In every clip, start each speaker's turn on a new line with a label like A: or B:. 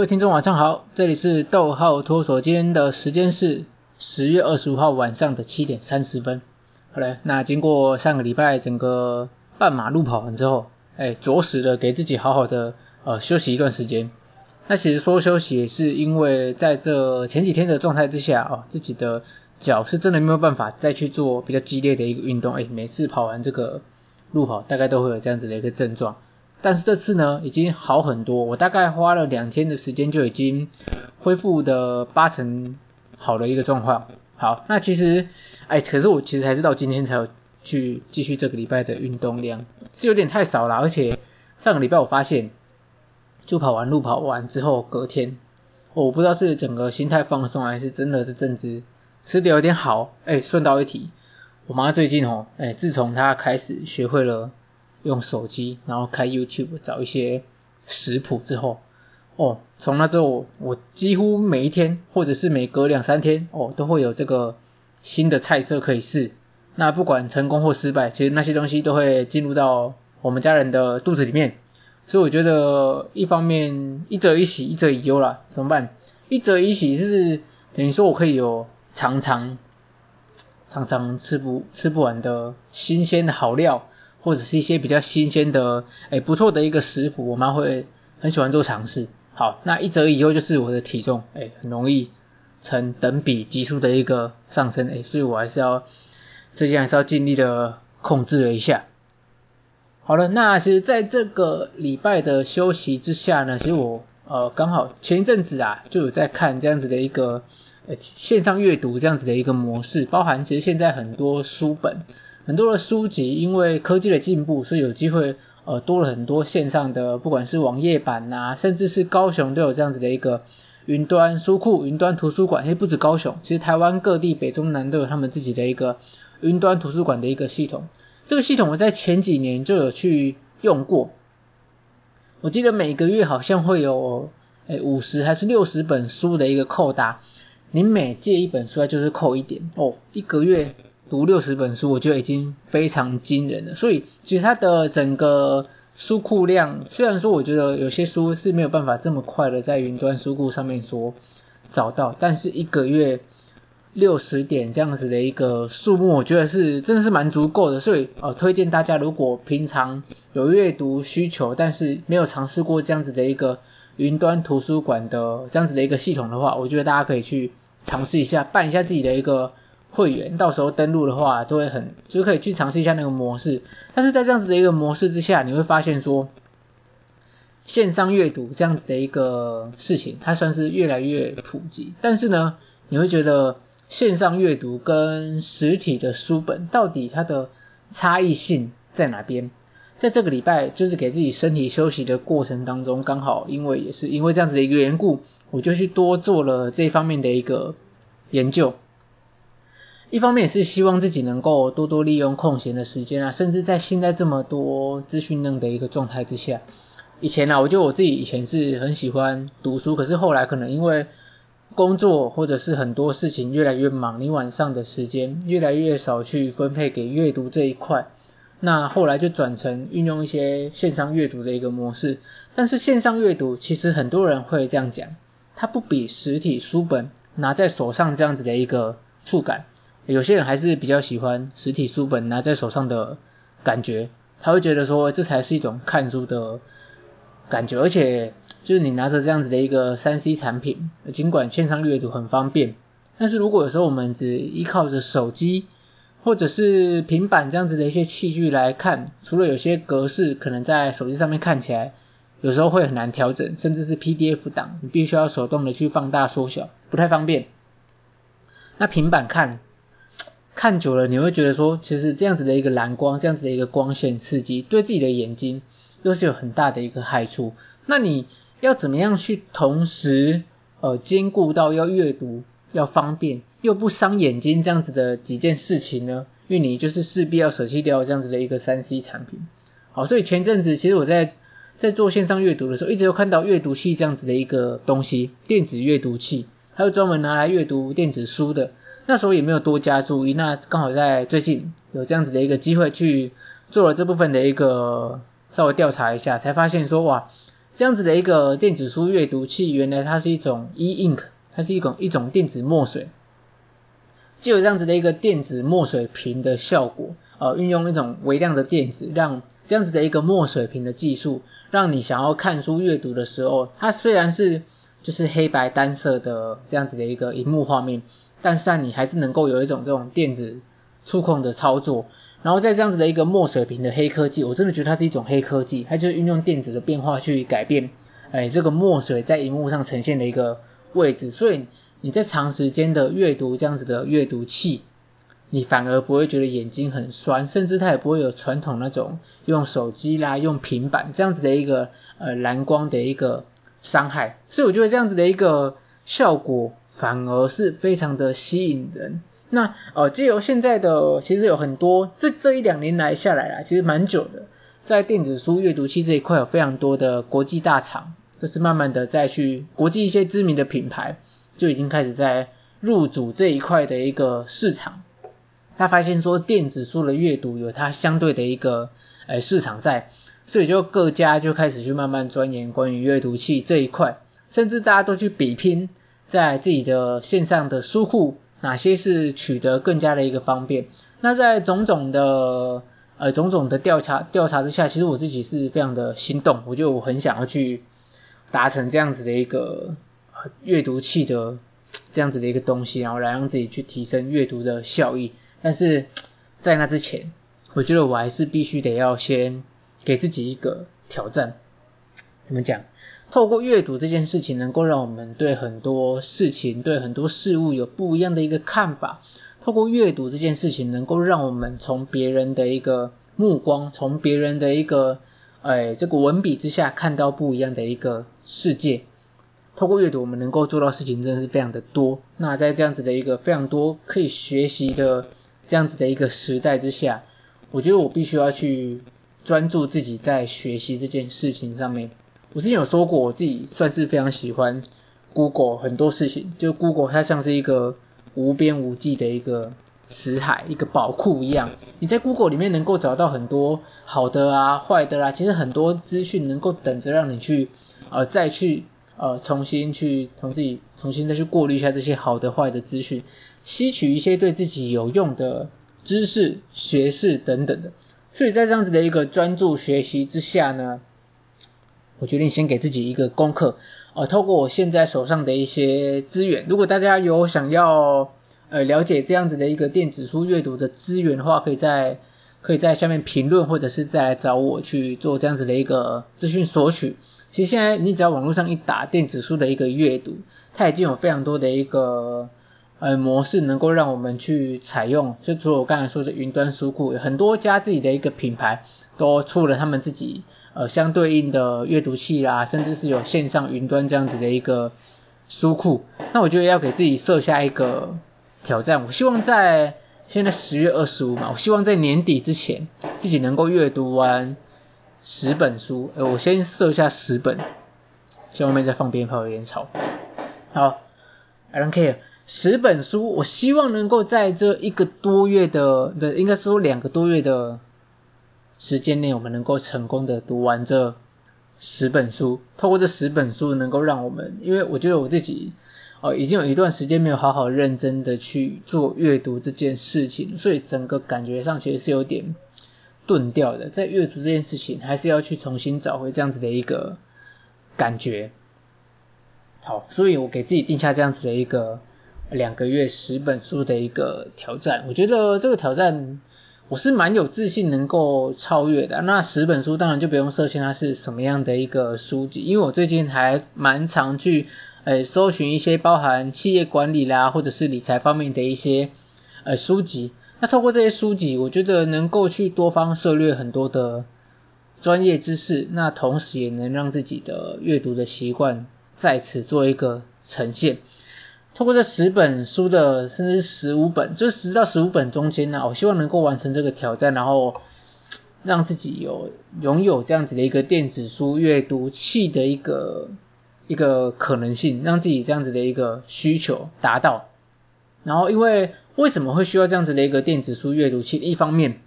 A: 各位听众晚上好，这里是逗号脱所，今天的时间是十月二十五号晚上的七点三十分。好嘞，那经过上个礼拜整个半马路跑完之后，哎，着实的给自己好好的呃休息一段时间。那其实说休息也是因为在这前几天的状态之下啊，自己的脚是真的没有办法再去做比较激烈的一个运动。哎，每次跑完这个路跑，大概都会有这样子的一个症状。但是这次呢，已经好很多。我大概花了两天的时间，就已经恢复的八成好的一个状况。好，那其实，哎，可是我其实还是到今天才有去继续这个礼拜的运动量，是有点太少了。而且上个礼拜我发现，就跑完路跑完之后，隔天，我不知道是整个心态放松，还是真的是正值吃的有点好。哎，顺道一提，我妈最近哦，哎，自从她开始学会了。用手机，然后开 YouTube 找一些食谱之后，哦，从那之后我几乎每一天或者是每隔两三天，哦，都会有这个新的菜色可以试。那不管成功或失败，其实那些东西都会进入到我们家人的肚子里面。所以我觉得一方面一则一喜，一则一忧啦，怎么办？一则一喜是等于说我可以有常常常常吃不吃不完的新鲜的好料。或者是一些比较新鲜的，诶不错的一个食谱，我妈会很喜欢做尝试。好，那一则以后就是我的体重，诶很容易呈等比级数的一个上升，诶所以我还是要最近还是要尽力的控制了一下。好了，那其实在这个礼拜的休息之下呢，其实我呃刚好前一阵子啊就有在看这样子的一个呃线上阅读这样子的一个模式，包含其实现在很多书本。很多的书籍因为科技的进步，所以有机会呃多了很多线上的，不管是网页版呐，甚至是高雄都有这样子的一个云端书库、云端图书馆。其实不止高雄，其实台湾各地北中南都有他们自己的一个云端图书馆的一个系统。这个系统我在前几年就有去用过，我记得每个月好像会有诶五十还是六十本书的一个扣打，你每借一本书就是扣一点哦，一个月。读六十本书，我觉得已经非常惊人了。所以其实它的整个书库量，虽然说我觉得有些书是没有办法这么快的在云端书库上面说找到，但是一个月六十点这样子的一个数目，我觉得是真的是蛮足够的。所以呃，推荐大家如果平常有阅读需求，但是没有尝试过这样子的一个云端图书馆的这样子的一个系统的话，我觉得大家可以去尝试一下，办一下自己的一个。会员到时候登录的话，都会很就可以去尝试一下那个模式。但是在这样子的一个模式之下，你会发现说，线上阅读这样子的一个事情，它算是越来越普及。但是呢，你会觉得线上阅读跟实体的书本到底它的差异性在哪边？在这个礼拜就是给自己身体休息的过程当中，刚好因为也是因为这样子的一个缘故，我就去多做了这方面的一个研究。一方面也是希望自己能够多多利用空闲的时间啊，甚至在现在这么多资讯量的一个状态之下，以前啊，我觉得我自己以前是很喜欢读书，可是后来可能因为工作或者是很多事情越来越忙，你晚上的时间越来越少去分配给阅读这一块，那后来就转成运用一些线上阅读的一个模式。但是线上阅读其实很多人会这样讲，它不比实体书本拿在手上这样子的一个触感。有些人还是比较喜欢实体书本拿在手上的感觉，他会觉得说这才是一种看书的感觉，而且就是你拿着这样子的一个 3C 产品，尽管线上阅读很方便，但是如果有时候我们只依靠着手机或者是平板这样子的一些器具来看，除了有些格式可能在手机上面看起来有时候会很难调整，甚至是 PDF 档，你必须要手动的去放大缩小，不太方便。那平板看。看久了，你会觉得说，其实这样子的一个蓝光，这样子的一个光线刺激，对自己的眼睛又是有很大的一个害处。那你要怎么样去同时呃兼顾到要阅读、要方便又不伤眼睛这样子的几件事情呢？因为你就是势必要舍弃掉这样子的一个 3C 产品。好，所以前阵子其实我在在做线上阅读的时候，一直有看到阅读器这样子的一个东西，电子阅读器，还有专门拿来阅读电子书的。那时候也没有多加注意，那刚好在最近有这样子的一个机会去做了这部分的一个稍微调查一下，才发现说哇，这样子的一个电子书阅读器，原来它是一种 e-ink，它是一种一种电子墨水，就有这样子的一个电子墨水屏的效果，呃，运用一种微量的电子，让这样子的一个墨水屏的技术，让你想要看书阅读的时候，它虽然是就是黑白单色的这样子的一个荧幕画面，但是但你还是能够有一种这种电子触控的操作。然后在这样子的一个墨水屏的黑科技，我真的觉得它是一种黑科技，它就是运用电子的变化去改变，哎，这个墨水在荧幕上呈现的一个位置，所以你在长时间的阅读这样子的阅读器，你反而不会觉得眼睛很酸，甚至它也不会有传统那种用手机啦、用平板这样子的一个呃蓝光的一个伤害，所以我觉得这样子的一个效果反而是非常的吸引人。那呃，借由现在的其实有很多，这这一两年来下来啦，其实蛮久的，在电子书阅读器这一块有非常多的国际大厂，就是慢慢的再去国际一些知名的品牌就已经开始在入主这一块的一个市场。他发现说电子书的阅读有它相对的一个呃市场在，所以就各家就开始去慢慢钻研关于阅读器这一块，甚至大家都去比拼在自己的线上的书库。哪些是取得更加的一个方便？那在种种的呃种种的调查调查之下，其实我自己是非常的心动，我就很想要去达成这样子的一个阅读器的这样子的一个东西，然后来让自己去提升阅读的效益。但是在那之前，我觉得我还是必须得要先给自己一个挑战。怎么讲？透过阅读这件事情，能够让我们对很多事情、对很多事物有不一样的一个看法。透过阅读这件事情，能够让我们从别人的一个目光，从别人的一个，哎，这个文笔之下看到不一样的一个世界。透过阅读，我们能够做到事情真的是非常的多。那在这样子的一个非常多可以学习的这样子的一个时代之下，我觉得我必须要去专注自己在学习这件事情上面。我之前有说过，我自己算是非常喜欢 Google 很多事情，就 Google 它像是一个无边无际的一个词海，一个宝库一样。你在 Google 里面能够找到很多好的啊、坏的啦、啊，其实很多资讯能够等着让你去呃再去呃重新去从自己重新再去过滤一下这些好的坏的资讯，吸取一些对自己有用的知识、学识等等的。所以在这样子的一个专注学习之下呢，我决定先给自己一个功课，呃，透过我现在手上的一些资源，如果大家有想要呃了解这样子的一个电子书阅读的资源的话，可以在可以在下面评论，或者是再来找我去做这样子的一个资讯索取。其实现在你只要网络上一打电子书的一个阅读，它已经有非常多的一个呃模式能够让我们去采用，就除了我刚才说的云端书库，很多家自己的一个品牌都出了他们自己。呃，相对应的阅读器啦，甚至是有线上云端这样子的一个书库。那我觉得要给自己设下一个挑战，我希望在现在十月二十五嘛，我希望在年底之前自己能够阅读完十本书。呃，我先设下十本，希望外面再放鞭炮有点吵。好，I don't care，十本书，我希望能够在这一个多月的，不，应该说两个多月的。时间内，我们能够成功的读完这十本书，透过这十本书，能够让我们，因为我觉得我自己，哦，已经有一段时间没有好好认真的去做阅读这件事情，所以整个感觉上其实是有点钝掉的。在阅读这件事情，还是要去重新找回这样子的一个感觉。好，所以我给自己定下这样子的一个两个月十本书的一个挑战，我觉得这个挑战。我是蛮有自信能够超越的。那十本书当然就不用设限，它是什么样的一个书籍，因为我最近还蛮常去，呃，搜寻一些包含企业管理啦，或者是理财方面的一些，呃，书籍。那透过这些书籍，我觉得能够去多方涉略很多的专业知识，那同时也能让自己的阅读的习惯在此做一个呈现。透过这十本书的，甚至十五本，就是十到十五本中间呢、我希望能够完成这个挑战，然后让自己有拥有这样子的一个电子书阅读器的一个一个可能性，让自己这样子的一个需求达到。然后，因为为什么会需要这样子的一个电子书阅读器？一方面，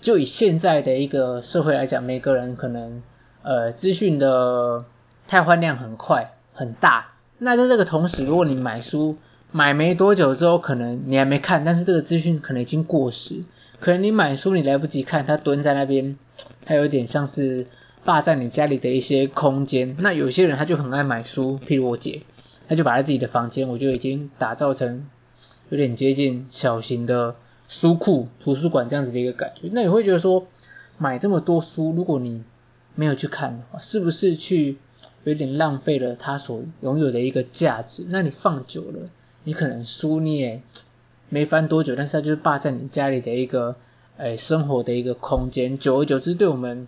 A: 就以现在的一个社会来讲，每个人可能呃资讯的太换量很快很大。那在这个同时，如果你买书买没多久之后，可能你还没看，但是这个资讯可能已经过时，可能你买书你来不及看，它蹲在那边，它有点像是霸占你家里的一些空间。那有些人他就很爱买书，譬如我姐，他就把他自己的房间，我就已经打造成有点接近小型的书库、图书馆这样子的一个感觉。那你会觉得说，买这么多书，如果你没有去看的话，是不是去有点浪费了它所拥有的一个价值？那你放久了，你可能书你也 没翻多久，但是它就是霸占你家里的一个诶生活的一个空间，久而久之对我们。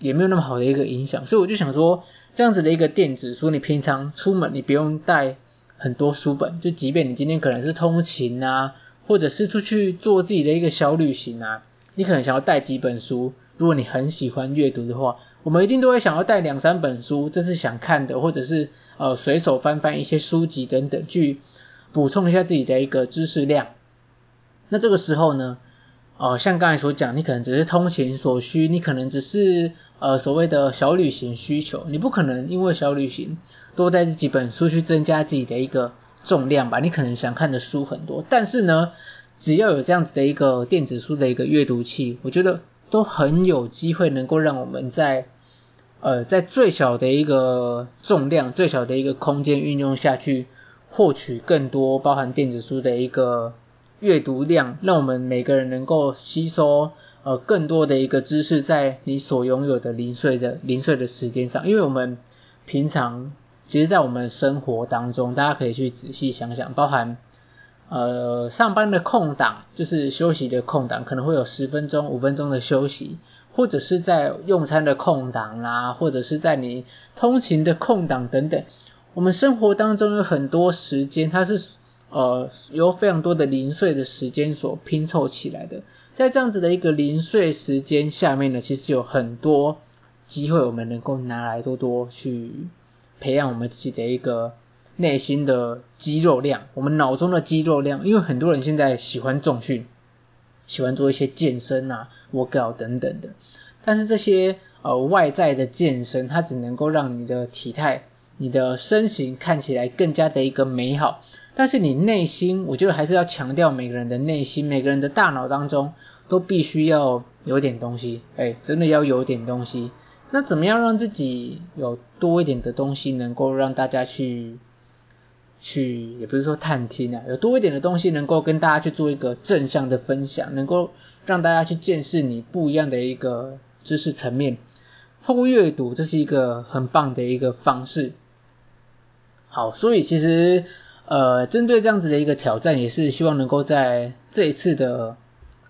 A: 也没有那么好的一个影响，所以我就想说，这样子的一个电子书，你平常出门你不用带很多书本，就即便你今天可能是通勤啊，或者是出去做自己的一个小旅行啊，你可能想要带几本书。如果你很喜欢阅读的话，我们一定都会想要带两三本书，这是想看的，或者是呃随手翻翻一些书籍等等，去补充一下自己的一个知识量。那这个时候呢，呃，像刚才所讲，你可能只是通勤所需，你可能只是。呃，所谓的小旅行需求，你不可能因为小旅行多带这几本书去增加自己的一个重量吧？你可能想看的书很多，但是呢，只要有这样子的一个电子书的一个阅读器，我觉得都很有机会能够让我们在呃在最小的一个重量、最小的一个空间运用下去，获取更多包含电子书的一个阅读量，让我们每个人能够吸收。呃，更多的一个知识在你所拥有的零碎的零碎的时间上，因为我们平常其实，在我们生活当中，大家可以去仔细想想，包含呃上班的空档，就是休息的空档，可能会有十分钟、五分钟的休息，或者是在用餐的空档啦，或者是在你通勤的空档等等，我们生活当中有很多时间，它是呃由非常多的零碎的时间所拼凑起来的。在这样子的一个零碎时间下面呢，其实有很多机会，我们能够拿来多多去培养我们自己的一个内心的肌肉量，我们脑中的肌肉量。因为很多人现在喜欢重训，喜欢做一些健身啊、workout 等等的，但是这些呃外在的健身，它只能够让你的体态、你的身形看起来更加的一个美好。但是你内心，我觉得还是要强调每个人的内心，每个人的大脑当中都必须要有点东西，哎，真的要有点东西。那怎么样让自己有多一点的东西，能够让大家去去，也不是说探听啊，有多一点的东西能够跟大家去做一个正向的分享，能够让大家去见识你不一样的一个知识层面。透过阅读，这是一个很棒的一个方式。好，所以其实。呃，针对这样子的一个挑战，也是希望能够在这一次的，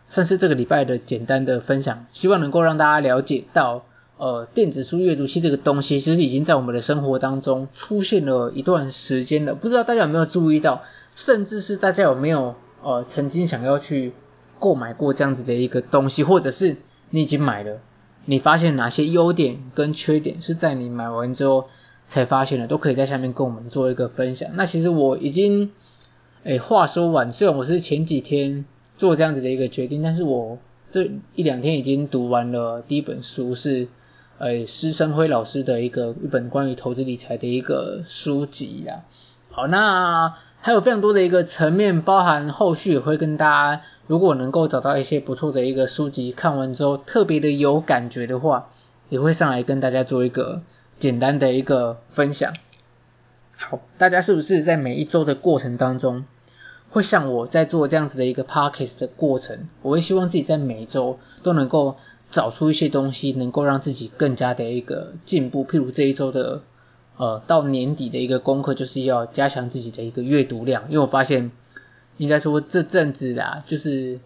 A: 算是这个礼拜的简单的分享，希望能够让大家了解到，呃，电子书阅读器这个东西，其实已经在我们的生活当中出现了一段时间了。不知道大家有没有注意到，甚至是大家有没有呃曾经想要去购买过这样子的一个东西，或者是你已经买了，你发现哪些优点跟缺点是在你买完之后。才发现的，都可以在下面跟我们做一个分享。那其实我已经，诶，话说完，虽然我是前几天做这样子的一个决定，但是我这一两天已经读完了第一本书，是，诶，施生辉老师的一个一本关于投资理财的一个书籍呀。好，那还有非常多的一个层面，包含后续也会跟大家，如果能够找到一些不错的一个书籍，看完之后特别的有感觉的话，也会上来跟大家做一个。简单的一个分享，好，大家是不是在每一周的过程当中，会像我在做这样子的一个 podcast 的过程，我会希望自己在每一周都能够找出一些东西，能够让自己更加的一个进步。譬如这一周的，呃，到年底的一个功课，就是要加强自己的一个阅读量，因为我发现，应该说这阵子啊，就是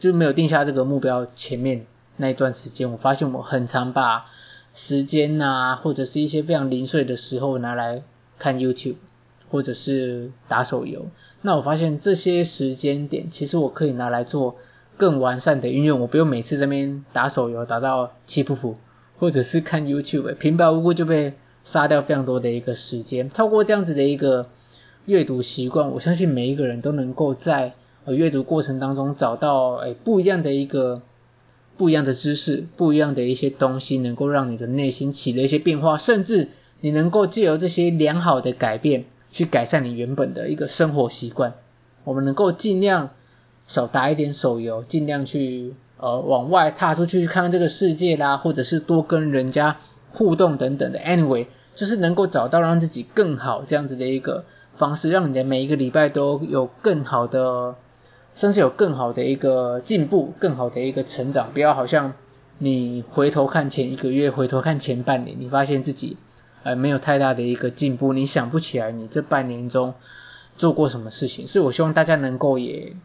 A: 就没有定下这个目标，前面那一段时间，我发现我很常把。时间啊，或者是一些非常零碎的时候拿来看 YouTube，或者是打手游。那我发现这些时间点，其实我可以拿来做更完善的运用。我不用每次这边打手游打到气噗噗，或者是看 YouTube，平白无故就被杀掉非常多的一个时间。透过这样子的一个阅读习惯，我相信每一个人都能够在呃阅读过程当中找到诶不一样的一个。不一样的知识，不一样的一些东西，能够让你的内心起了一些变化，甚至你能够借由这些良好的改变，去改善你原本的一个生活习惯。我们能够尽量少打一点手游，尽量去呃往外踏出去看看这个世界啦，或者是多跟人家互动等等的。Anyway，就是能够找到让自己更好这样子的一个方式，让你的每一个礼拜都有更好的。甚至有更好的一个进步，更好的一个成长。不要好像你回头看前一个月，回头看前半年，你发现自己呃没有太大的一个进步，你想不起来你这半年中做过什么事情。所以我希望大家能够也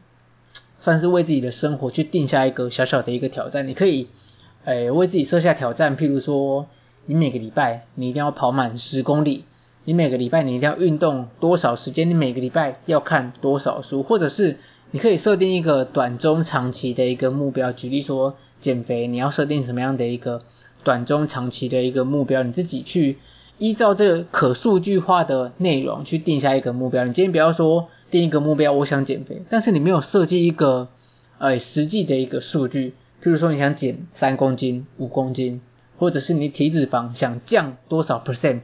A: 算是为自己的生活去定下一个小小的一个挑战。你可以呃为自己设下挑战，譬如说你每个礼拜你一定要跑满十公里，你每个礼拜你一定要运动多少时间，你每个礼拜要看多少书，或者是。你可以设定一个短中长期的一个目标，举例说减肥，你要设定什么样的一个短中长期的一个目标，你自己去依照这个可数据化的内容去定下一个目标。你今天不要说定一个目标，我想减肥，但是你没有设计一个呃实际的一个数据，譬如说你想减三公斤、五公斤，或者是你体脂肪想降多少 percent。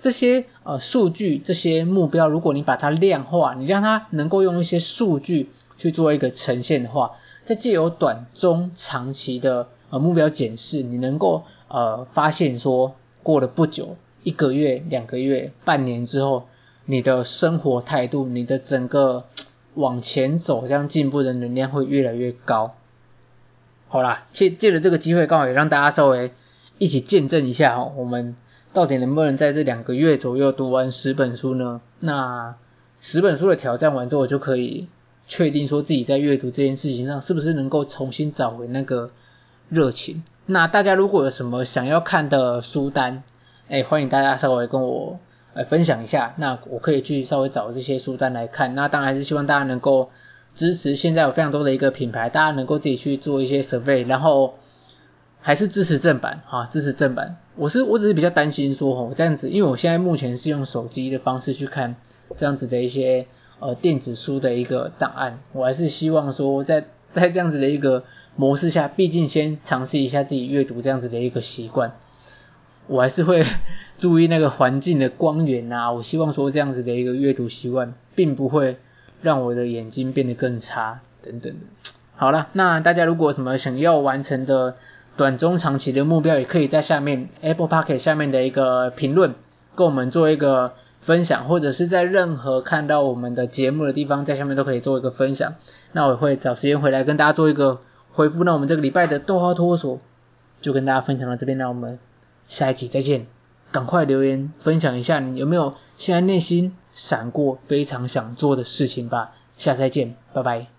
A: 这些呃数据，这些目标，如果你把它量化，你让它能够用一些数据去做一个呈现的话，在借由短中长期的呃目标检视，你能够呃发现说，过了不久，一个月、两个月、半年之后，你的生活态度，你的整个往前走这样进步的能量会越来越高。好啦，借借着这个机会，刚好也让大家稍微一起见证一下哦，我们。到底能不能在这两个月左右读完十本书呢？那十本书的挑战完之后，就可以确定说自己在阅读这件事情上是不是能够重新找回那个热情。那大家如果有什么想要看的书单，哎，欢迎大家稍微跟我呃分享一下，那我可以去稍微找这些书单来看。那当然还是希望大家能够支持，现在有非常多的一个品牌，大家能够自己去做一些 survey，然后。还是支持正版哈，支持正版。我是我只是比较担心说吼这样子，因为我现在目前是用手机的方式去看这样子的一些呃电子书的一个档案，我还是希望说在在这样子的一个模式下，毕竟先尝试一下自己阅读这样子的一个习惯，我还是会 注意那个环境的光源啊。我希望说这样子的一个阅读习惯，并不会让我的眼睛变得更差等等的。好了，那大家如果什么想要完成的。短中长期的目标，也可以在下面 Apple Podcast 下面的一个评论，跟我们做一个分享，或者是在任何看到我们的节目的地方，在下面都可以做一个分享。那我会找时间回来跟大家做一个回复。那我们这个礼拜的逗号托儿所就跟大家分享到这边，那我们下一集再见。赶快留言分享一下你有没有现在内心闪过非常想做的事情吧。下次再见，拜拜。